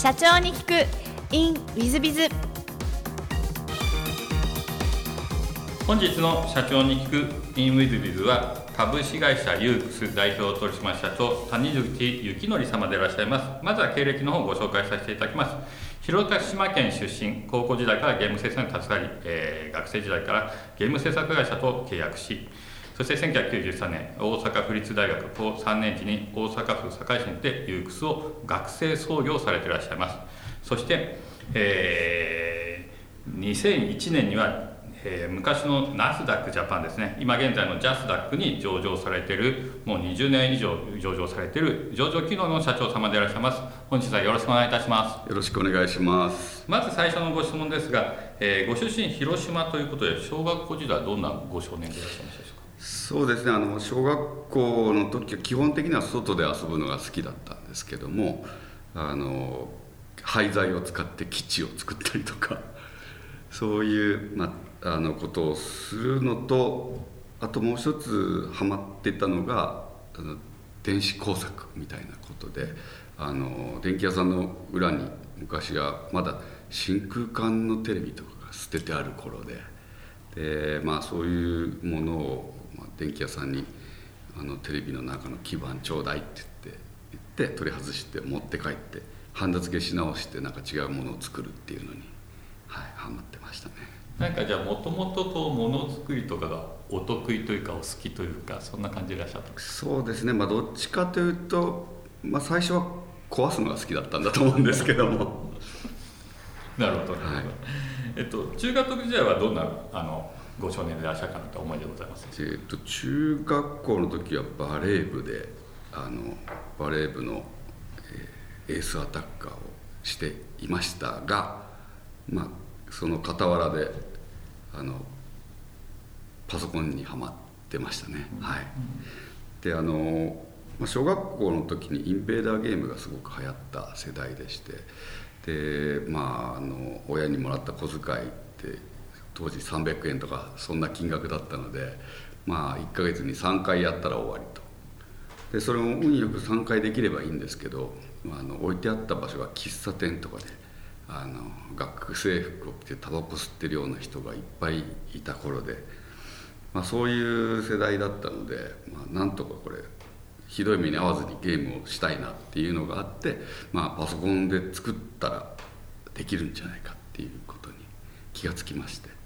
社長に聞く。In ウィズビズ本日の社長に聞く。In ウィズビズは株式会社ユークス代表取締社長谷口幸則様でいらっしゃいます。まずは経歴の方をご紹介させていただきます。広島県出身高校時代からゲーム制作に携わり、えー、学生時代からゲーム制作会社と契約しそして1993年大阪府立大学高3年時に大阪府堺市にてユークスを学生創業されていらっしゃいます。そして、えー、2001年にはえー、昔のナスダックジャパンですね。今現在のジャスダックに上場されているもう20年以上上場されている上場機能の社長様でいらっしゃいます。本日はよろしくお願いいたします。よろしくお願いします。まず最初のご質問ですが、えー、ご出身広島ということで小学校時代はどんなご少年でいらっしゃいましたそうですね。あの小学校の時は基本的には外で遊ぶのが好きだったんですけどもあの廃材を使って基地を作ったりとか そういう、まあ、のことをするのとあともう一つハマってたのがあの電子工作みたいなことであの電気屋さんの裏に昔はまだ真空管のテレビとかが捨ててある頃でで、まあ、そういうものを、電気屋さんにあのテレビの中の基板ちょうだいって言って言って取り外して持って帰ってハンダ付けし直してなんか違うものを作るっていうのにはいハマってましたね。なんかじゃあもともとこうものづくりとかがお得意というかお好きというかそんな感じでいらっしゃった？そうですね。まあどっちかというと、まあ、最初は壊すのが好きだったんだと思うんですけども。なるほど、はい、えっと中学時代はどんなあのご少年でいらっしゃるかなと思いでございます。えっと中学校の時はバレー部であのバレー部の、えー、エースアタッカーをしていましたがまあその傍らであのパソコンにはまってましたね、はい、であの、小学校の時にインベーダーゲームがすごく流行った世代でしてでまああの親にもらった小遣いって当時300円とかそんな金額だったのでまあ1ヶ月に3回やったら終わりと。でそれも運よく3回できればいいんですけど、まあ、の置いてあった場所が喫茶店とかであの学生服を着てタバコ吸ってるような人がいっぱいいた頃で、まあ、そういう世代だったので、まあ、なんとかこれひどい目に遭わずにゲームをしたいなっていうのがあって、まあ、パソコンで作ったらできるんじゃないかっていうことに気がつきまして。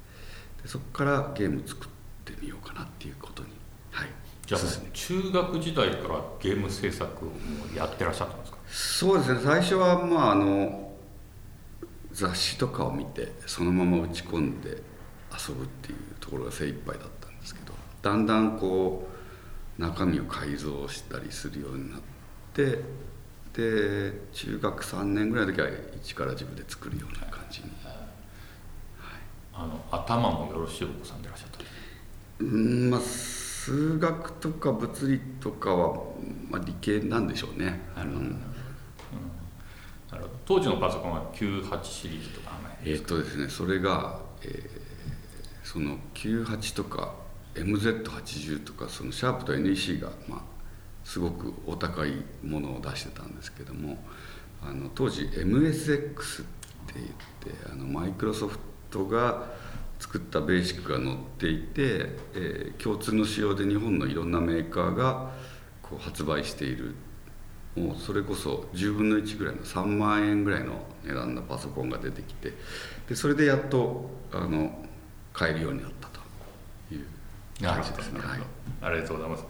そこからゲーム作ってみようかなっていうことに。はい。じゃあ中学時代からゲーム制作をやってらっしゃったんですか？そうですね。最初はまああの雑誌とかを見てそのまま打ち込んで遊ぶっていうところが精一杯だったんですけどだんだんこう中身を改造したりするようになってで中学3年ぐらいの時は一から自分で作るような感じに、はい、あの頭もよろしいお子さんでいらっしゃった。うんまあ数学とか物理とかは、まあ、理系なんでしょうね。なるほど、うん。当時のパソコンは98シリーズとかえー、っとですねそれが、えー、その98とか MZ80 とかそのシャープと NEC が、まあ、すごくお高いものを出してたんですけどもあの当時 MSX って言ってあのマイクロソフトが作ったベーシックが載っていて、えー、共通の仕様で日本のいろんなメーカーがこう発売している。もうそれこそ10分の1ぐらいの3万円ぐらいの値段のパソコンが出てきてでそれでやっとあの買えるようになったという感じですね、はい、ありがとうございます。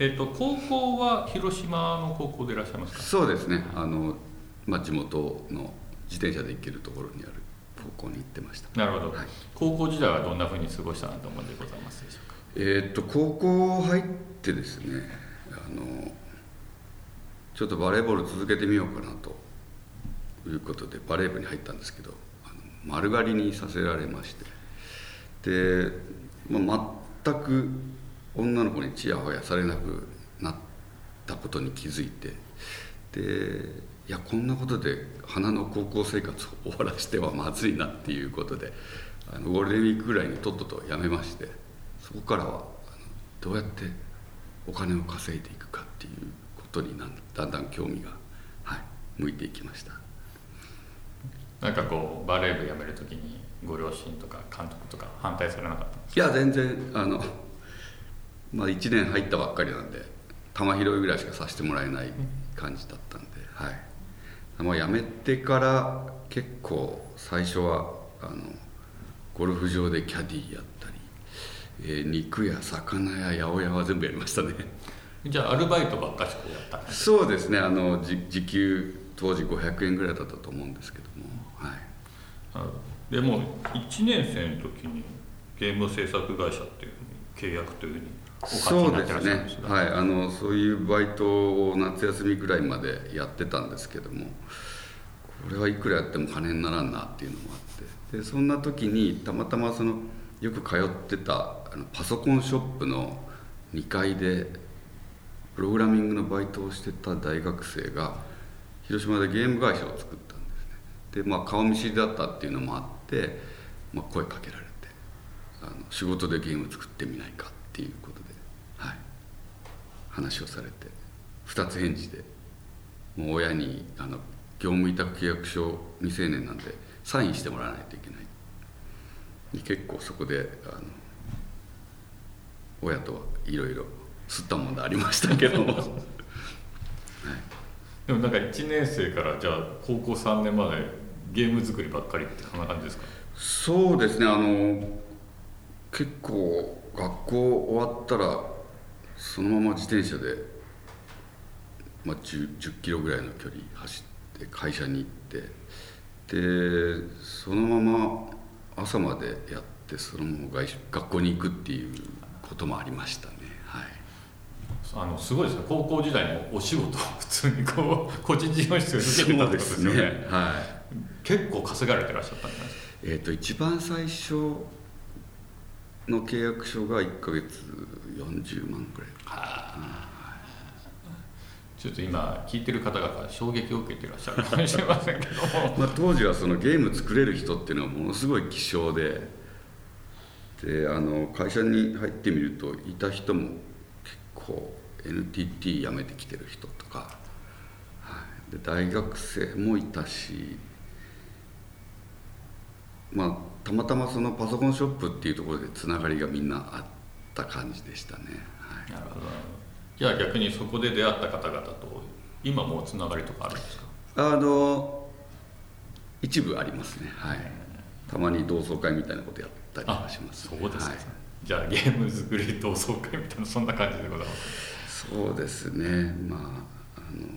えっ、ー、と高校は広島の高校でいらっしゃいますか？そうですね。あの、まあ、地元の自転車で行けるところにある高校に行ってました。なるほど、はい、高校時代はどんなふうに過ごしたなと思うんでございますでしょうかえっ、と高校入ってですねあのちょっとバレーボール続けてみようかなということでバレー部に入ったんですけど丸刈りにさせられまして。で、まあ、全く女の子にちやほやされなくなったことに気づいて。でいやこんなことで花の高校生活を 終わらせてはまずいなっていうことであのゴールデンウィークぐらいにとっとと辞めましてそこからはどうやってお金を稼いでいくかっていうことにだんだん興味が、はい、向いていきました。なんかこうバレー部辞める時にご両親とか監督とか反対されなかったんですいや全然あのまあ1年入ったばっかりなんで球拾いぐらいしかさせてもらえない感じだったんで、はい、もう辞めてから結構最初はあのゴルフ場でキャディーやったり、えー肉や魚や八百屋は全部やりましたね。じゃあアルバイトばっかしこうやったそうですね。あのじ時給当時500円ぐらいだったと思うんですけども。はい。でも1年生の時にゲーム制作会社っていうふうに契約というふうにそうですね。はい。あのそういうバイトを夏休みぐらいまでやってたんですけどもこれはいくらやっても金にならんなっていうのもあって。でそんな時にたまたまそのよく通ってたあのパソコンショップの2階でプログラミングのバイトをしてた大学生が広島でゲーム会社を作ったんですね。でまあ顔見知りだったっていうのもあって、まあ、声かけられてあの仕事でゲーム作ってみないかっていうこと話をされて二つ返事でもう親にあの業務委託契約書未成年なんでサインしてもらわないといけない。で結構そこであの親とはいろいろ吸ったもんでありましたけども、はい、でもなんか1年生からじゃあ高校3年までゲーム作りばっかりってこんな感じですか？そうですねあの結構学校終わったらそのまま自転車で、まあ、10, 10キロぐらいの距離走って会社に行ってでそのまま朝までやってそのまま外学校に行くっていうこともありましたね。はい。あのすごいですね。高校時代にお仕事を普通にこう 個人事業主を受けてたってことですよね。はい。結構稼がれてらっしゃったんじゃないですか？えー、と一番最初の契約書が1ヶ月40万くらいちょっと今聞いてる方々衝撃を受けてらっしゃるかもしれませんけども。まあ、当時はそのゲーム作れる人っていうのはものすごい希少でであの会社に入ってみるといた人も結構 NTT 辞めてきてる人とか、はい、で大学生もいたしまあたまたまそのパソコンショップっていうところでつながりがみんなあった感じでしたね、はい、なるほど。じゃあ逆にそこで出会った方々と今もうつながりとかあるんですか？あの一部ありますね。はい。たまに同窓会みたいなことやったりはします、そうですか、はい。じゃあゲーム作り同窓会みたいなそんな感じでございます。そうですね。まああの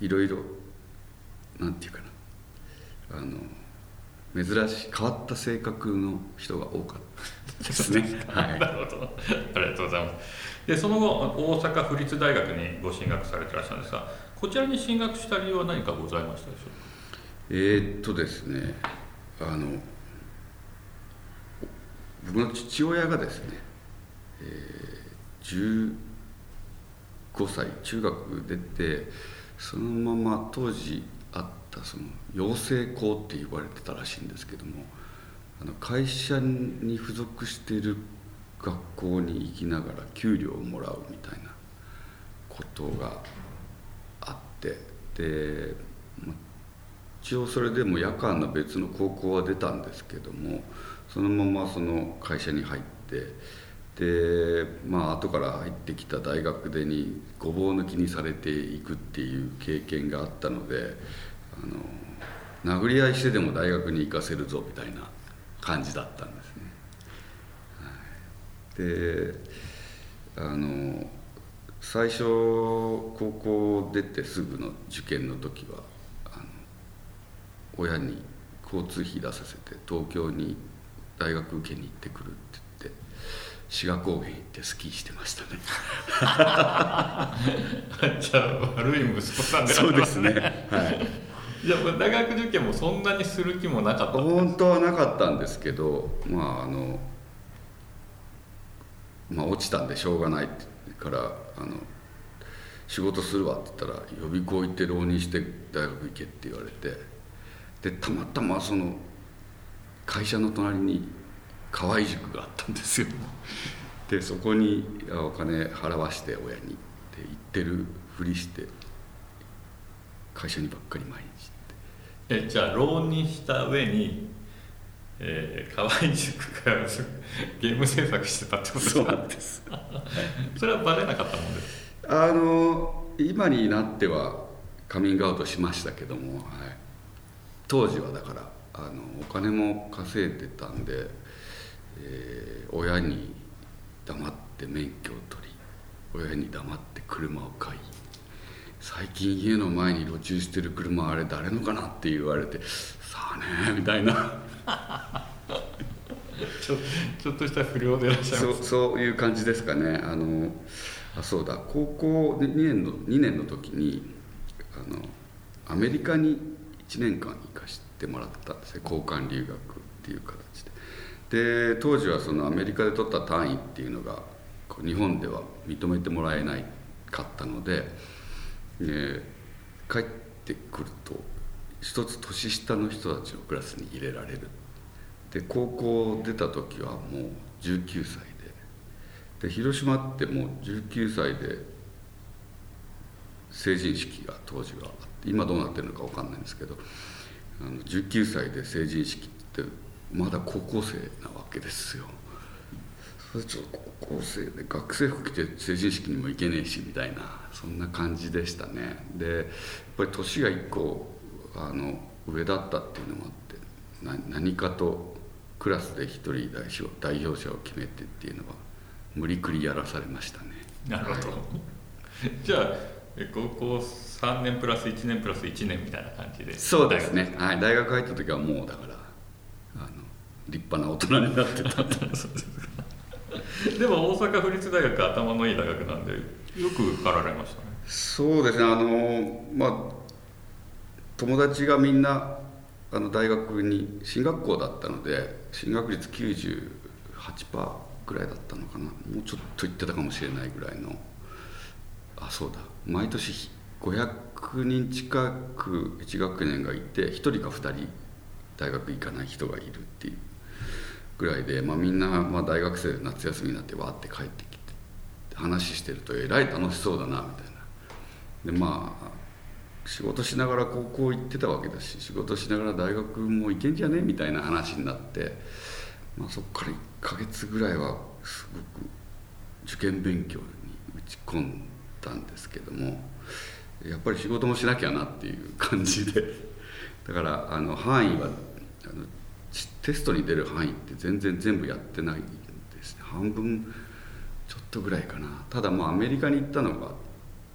いろいろなんていうかな。あの珍しい変わった性格の人が多かったですね。はい。なるほど。ありがとうございます。でその後大阪府立大学にご進学されてらっしゃるんですがこちらに進学した理由は何かございましたでしょうか？えーっとですねあの僕の父親がですね、えー15歳中学出てそのまま当時あったその養成校って言われてたらしいんですけどもあの会社に付属している学校に行きながら給料をもらうみたいなことがあってで、一応それでも夜間の別の高校は出たんですけどもそのままその会社に入ってでまあ後から入ってきた大学でにごぼう抜きにされていくっていう経験があったのであの殴り合いしてでも大学に行かせるぞみたいな感じだったんですね。はい、であの最初高校出てすぐの受験の時はあの親に交通費出させて東京に大学受けに行ってくるって言って志賀高原行ってスキーしてましたね。じゃあ悪い息子さんでそうですね。はいじゃあ大学受験もそんなにする気もなかった。本当はなかったんですけどまああのまあ落ちたんでしょうがないからあの仕事するわって言ったら予備校行って浪人して大学行けって言われてでたまたまその会社の隣に河合塾があったんですよ。でそこにお金払わして親にで行ってるふりして会社にばっかり毎日えじゃあ浪人した上に、えー、河合塾が ゲーム制作してたってことですか？そうなんです。それはバレなかったもんです。あの今になってはカミングアウトしましたけども、はい、当時はだからあのお金も稼いでたんで、えー親に黙って免許を取り親に黙って車を買い最近家の前に路駐してる車あれ誰のかなって言われてさあねみたいな。ちょちょっとした不良でいらっしゃいそうます。そういう感じですかね。あのあそうだ。高校2年の2年の時にあのアメリカに1年間行かしてもらったんですね。交換留学っていう形で。で当時はそのアメリカで取った単位っていうのが日本では認めてもらえないかったので、え帰ってくると一つ年下の人たちのクラスに入れられる。で高校出た時はもう19歳で。で広島ってもう19歳で成人式が当時はあって今どうなってるのか分かんないんですけどあの19歳で成人式ってまだ高校生なわけですよ。それちょっと高校生で学生服着て成人式にも行けねえしみたいな。そんな感じでしたね。でやっぱり年が1個あの上だったっていうのもあってな何かとクラスで一人代表代表者を決めてっていうのは無理くりやらされましたね。なるほど、じゃあえ高校3年プラス1年プラス1年みたいな感じで。そうですね、はい、大学入った時はもうだからあの立派な大人になってたで でも大阪府立大学頭のいい大学なんでよく受かられましたね。そうですねあのまあ友達がみんなあの大学に進学校だったので進学率98%ぐらいだったのかな。もうちょっと行ってたかもしれないぐらいの。あそうだ。毎年500人近く1学年がいて1人か2人大学行かない人がいるっていう。ぐらいで、まあ、みんな、まあ、大学生夏休みになってわーって帰ってきて話してるとえらい楽しそうだなみたいな。でまあ仕事しながら高校行ってたわけだし仕事しながら大学も行けんじゃね？みたいな話になって、まあ、そこから1ヶ月ぐらいはすごく受験勉強に打ち込んだんですけどもやっぱり仕事もしなきゃなっていう感じで。だからあの範囲はテストに出る範囲って全然全部やってないんですね。半分ちょっとぐらいかな。ただまあアメリカに行ったのがあっ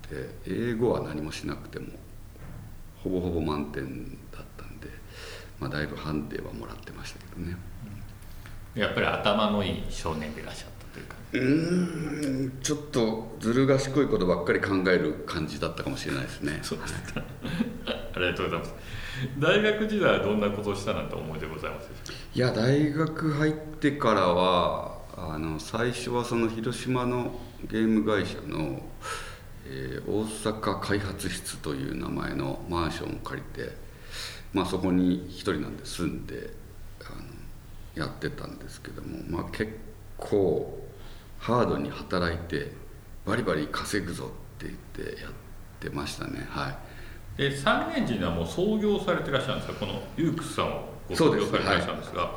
て英語は何もしなくてもほぼほぼ満点だったんで、まあ、だいぶハンデはもらってましたけどね。やっぱり頭のいい少年でいらっしゃったというか。うーんちょっとずる賢いことばっかり考える感じだったかもしれないですね。そうですか。ありがとうございます 大学時代はどんなことをしたなんて思いでございますでしょいや大学入ってからはあの最初はその広島のゲーム会社の、えー大阪開発室という名前のマンションを借りて、まあ、そこに一人なんで住んであのやってたんですけども、まあ、結構ハードに働いてバリバリ稼ぐぞって言ってやってましたねはい。で三年時にはもう創業されてらっしゃるんですかこのユークスさんをご創業されてらっしゃるんですが。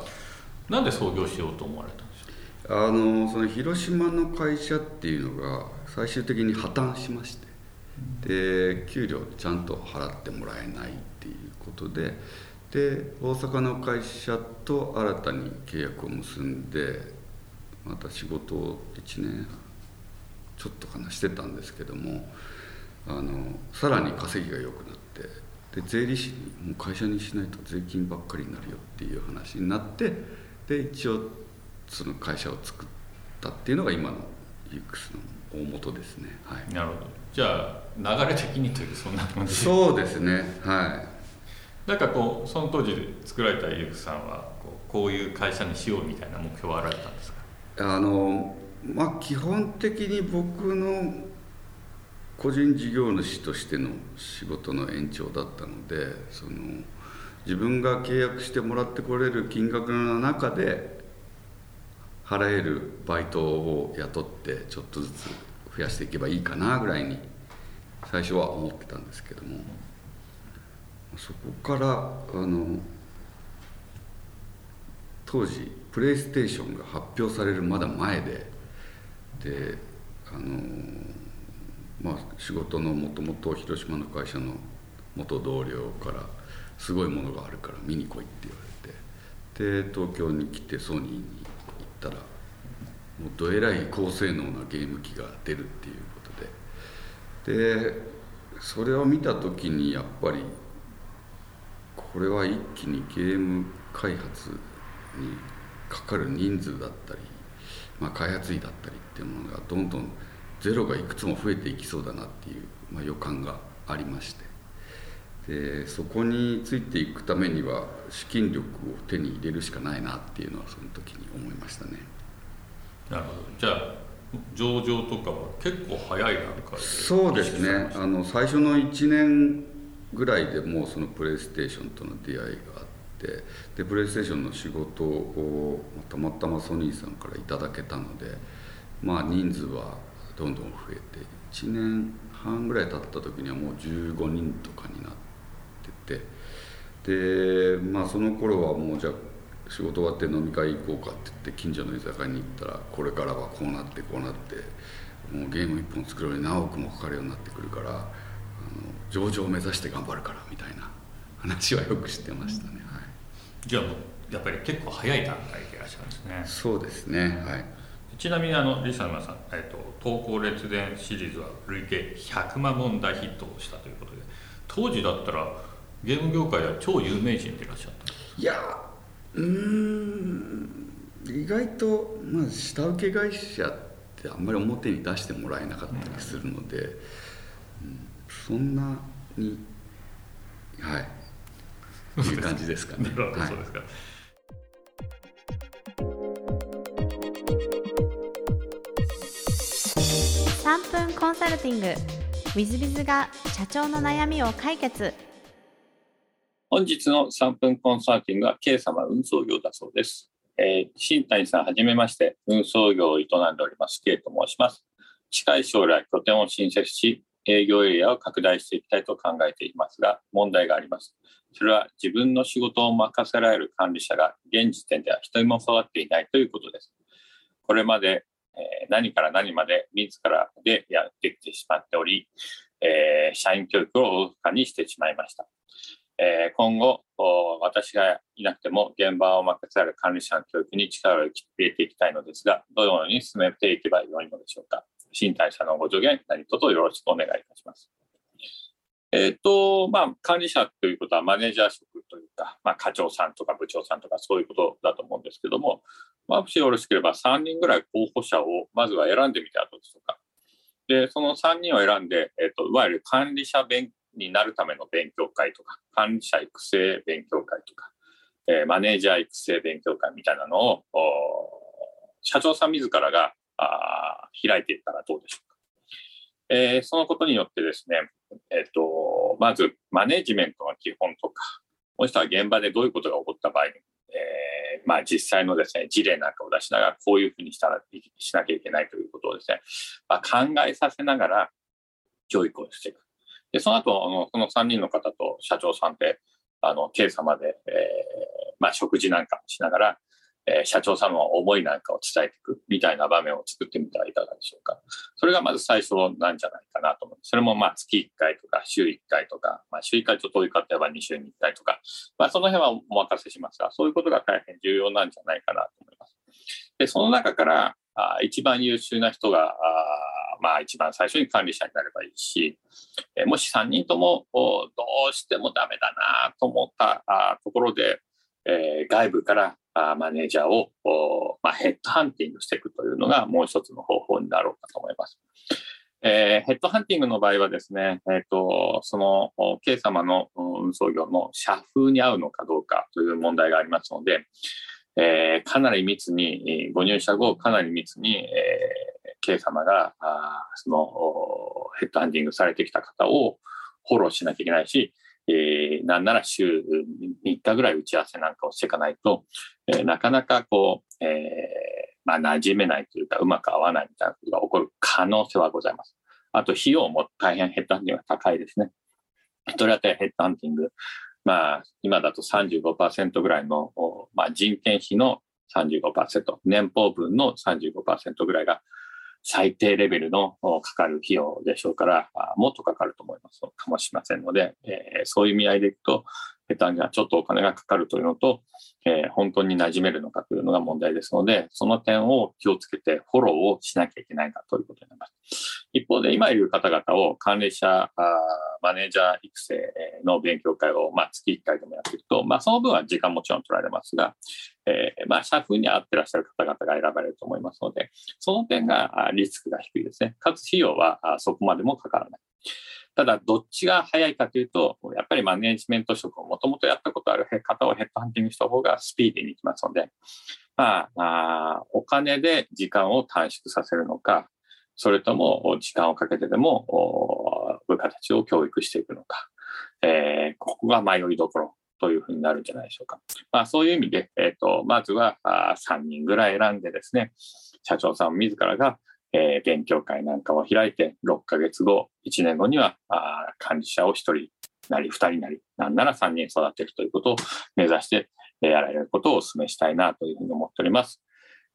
なんで創業しようと思われたんでしょあのその広島の会社っていうのが最終的に破綻しまして。で給料ちゃんと払ってもらえないっていうことで。で大阪の会社と新たに契約を結んでまた仕事を1年ちょっとかなしてたんですけどもあのさらに稼ぎが良くなってで税理士にもう会社にしないと税金ばっかりになるよっていう話になってで一応その会社を作ったっていうのが今のユークスの大元ですね。はうなるほど。じゃあ流れ的にというそんな感いじそうですね。はい。なんかこうその当時作られたユークスさんはこうこういう会社にしようみたいな目標はあられたんですか？あのまあ基本的に僕の個人事業主としての仕事の延長だったのでその自分が契約してもらってこれる金額の中で払えるバイトを雇ってちょっとずつ増やしていけばいいかなぐらいに最初は思ってたんですけども。そこからあの当時プレイステーションが発表されるまだ前でであのまあ仕事のもともと広島の会社の元同僚から「すごいものがあるから見に来い」って言われてで東京に来てソニーに行ったらもうどえらい高性能なゲーム機が出るっていうことで。でそれを見た時にやっぱりこれは一気にゲーム開発にかかる人数だったり、まあ、開発費だったりっていうものがどんどんゼロがいくつも増えていきそうだなっていう、まあ、予感がありまして。でそこについていくためには資金力を手に入れるしかないなっていうのはその時に思いましたね。なるほど。じゃあ上場とかは結構早い段階でそうですね。あの最初の1年ぐらいでもうそのプレイステーションとの出会いがあってでプレイステーションの仕事をたまたまソニーさんからいただけたのでまあ人数はどんどん増えて1年半ぐらい経った時にはもう15人とかになっててでまあその頃はもうじゃあ仕事終わって飲み会行こうかって言って近所の居酒屋に行ったらこれからはこうなってこうなってもうゲーム1本作るのに何億もかかるようになってくるからあの上場を目指して頑張るからみたいな話はよく知ってましたね、はい、じゃあもうやっぱり結構早い段階でいらっしゃるんですね。そうですね。はいちなみにあのリサマさん、えっと、投稿列伝シリーズは累計100万問大ヒットをしたということで当時だったらゲーム業界では超有名人でいらっしゃった？いやうん意外と、まあ、下請け会社ってあんまり表に出してもらえなかったりするので、うん、そんなにはいいう感じですかね。なるほど、はい。そうですか3分コンサルティング w i z b i が社長の悩みを解決本日の3分コンサルティングは K 様運送業だそうです。えー新谷さんはじめまして、運送業を営んでおります K と申します。近い将来拠点を新設し、営業エリアを拡大していきたいと考えていますが、問題があります。それは自分の仕事を任せられる管理者が現時点では一人も育っていないということです。これまで、え何から何まで自らでやってきてしまっており、え社員教育をおろかにしてしまいました。え今後、私がいなくても現場を任せられる管理者の教育に力を入れていきたいのですが、どのように進めていけばよいのでしょうか。新体者のご助言、何卒よろしくお願いいたします。えっ、と、まあ、管理者ということはマネージャー職というか、まあ、課長さんとか部長さんとかそういうことだと思うんですけども、まあ、もしよろしければ3人ぐらい候補者をまずは選んでみてはどうでしょうか。で、その3人を選んで、えっ、と、いわゆる管理者勉になるための勉強会とか、管理者育成勉強会とか、えーマネージャー育成勉強会みたいなのを、社長さん自らがあ開いていったらどうでしょうか。えーそのことによってですね、えっ、と、まず、マネジメントの基本とか、もしくは現場でどういうことが起こった場合に、えーまあ実際のですね、事例なんかを出しながら、こういうふうにしたら、しなきゃいけないということをですね、まあ、考えさせながら教育をしていく。で、その後、あの、その3人の方と社長さんで、あの、K 様で、えーまあ食事なんかしながら、えー社長さんの思いなんかを伝えていくみたいな場面を作ってみてはいかがでしょうか。それがまず最初なんじゃないかなと思う。それもまあ月1回とか週1回とか、まあ週1回と遠いかといえば2週に1回とか、まあその辺はお任せしますが、そういうことが大変重要なんじゃないかなと思います。で、その中からあ一番優秀な人が、あまあ一番最初に管理者になればいいし、えもし3人ともどうしてもダメだなと思ったあところで、え外部からあマネージャーを、ま、ヘッドハンティングしていくというのがもう一つの方法になろうかと思います。えヘッドハンティングの場合はですね、えっ、と、その、K 様の運送業の社風に合うのかどうかという問題がありますので、えかなり密に、ご入社後、かなり密に、えー K 様が、あその、ヘッドハンティングされてきた方をフォローしなきゃいけないし、えーなんなら週3日ぐらい打ち合わせなんかをしていかないと、えーなかなかこう、えーまあ、馴染めないというか、うまく合わないみたいなことが起こる可能性はございます。あと、費用も大変ヘッドハンティングが高いですね。一人当たりヘッドハンティング、まあ、今だと35%ぐらいの、まあ、人件費の35%、年俸分の35%ぐらいが最低レベルのかかる費用でしょうから、もっとかかると思います。かもしれませんので、え、そういう意味合いでいくと、下手にはちょっとお金がかかるというのと、えー、本当に馴染めるのかというのが問題ですので、その点を気をつけてフォローをしなきゃいけないなということになります。一方で、今いる方々を管理者、マネージャー育成の勉強会を、まあ、月1回でもやっていくと、まあ、その分は時間もちろん取られますが、えー、まあ、社風に合ってらっしゃる方々が選ばれると思いますので、その点がリスクが低いですね。かつ費用はそこまでもかからない。ただ、どっちが早いかというと、やっぱりマネジメント職をもともとやったことある方をヘッドハンティングした方がスピーディーにいきますので、まあ、お金で時間を短縮させるのか、それとも時間をかけてでも部下たちを教育していくのか、えー、ここが迷いどころというふうになるんじゃないでしょうか。まあ、そういう意味で、えーと、まずはあ3人ぐらい選んでですね、社長さん自らがえー、勉強会なんかを開いて、6ヶ月後、1年後には、あ管理者を1人なり2人なり、なんなら3人育てるということを目指して、えー、やられることをお勧めしたいなというふうに思っております。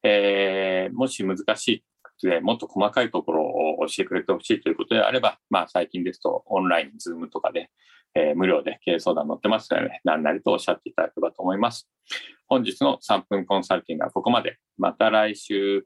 えー、もし難しいで、もっと細かいところを教えてくれてほしいということであれば、まあ最近ですとオンライン、ズームとかで、えー、無料で経営相談載ってますので、ね、何なりとおっしゃっていただければと思います。本日の3分コンサルティングはここまで。また来週。